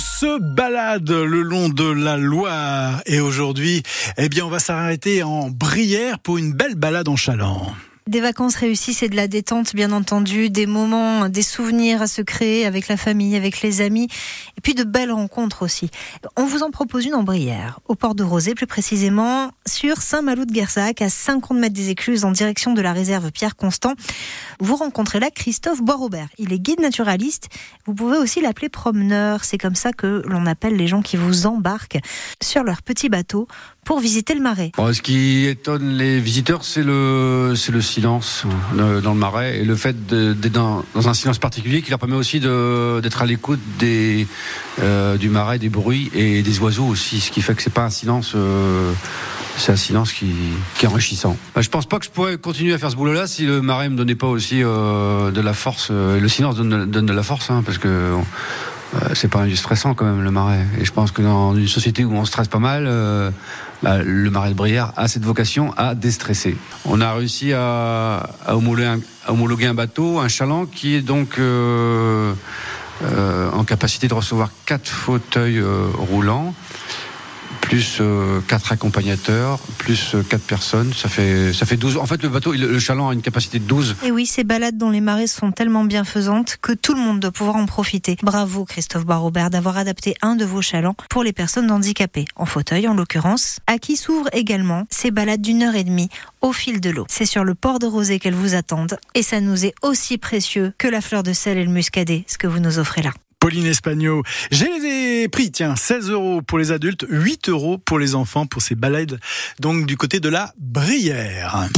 se balade le long de la Loire et aujourd'hui, eh bien, on va s'arrêter en Brière pour une belle balade en chaland. Des vacances réussies, c'est de la détente, bien entendu, des moments, des souvenirs à se créer avec la famille, avec les amis, et puis de belles rencontres aussi. On vous en propose une en Brière, au port de Rosé, plus précisément sur Saint-Malo de Guersac, à 50 mètres des écluses, en direction de la réserve Pierre Constant. Vous rencontrez là Christophe Boisrobert. Il est guide naturaliste. Vous pouvez aussi l'appeler promeneur. C'est comme ça que l'on appelle les gens qui vous embarquent sur leur petit bateau pour visiter le marais. ce qui étonne les visiteurs, c'est le, silence euh, dans le marais et le fait d'être dans, un silence particulier qui leur permet aussi d'être à l'écoute euh, du marais, des bruits et des oiseaux aussi, ce qui fait que c'est pas un silence. Euh, c'est un silence qui, est enrichissant. Bah, je pense pas que je pourrais continuer à faire ce boulot-là si le marais me donnait pas aussi de la force. le silence donne, donne de la force, hein, parce que c'est pas un stressant quand même le marais. Et je pense que dans une société où on stresse pas mal, bah, le marais de Brière a cette vocation à déstresser. On a réussi à, homologuer, un, bateau, un chaland, qui est donc euh, euh, en capacité de recevoir quatre fauteuils euh, roulants plus euh, quatre accompagnateurs, plus euh, quatre personnes, ça fait ça fait 12. En fait, le bateau, le chaland a une capacité de 12. Et oui, ces balades dans les marais sont tellement bienfaisantes que tout le monde doit pouvoir en profiter. Bravo Christophe Barrobert d'avoir adapté un de vos chalands pour les personnes handicapées, en fauteuil en l'occurrence, à qui s'ouvrent également ces balades d'une heure et demie au fil de l'eau. C'est sur le port de Rosé qu'elles vous attendent et ça nous est aussi précieux que la fleur de sel et le muscadet, ce que vous nous offrez là. Pauline Espagno. J'ai les prix, tiens, 16 euros pour les adultes, 8 euros pour les enfants pour ces balades, donc du côté de la Brière.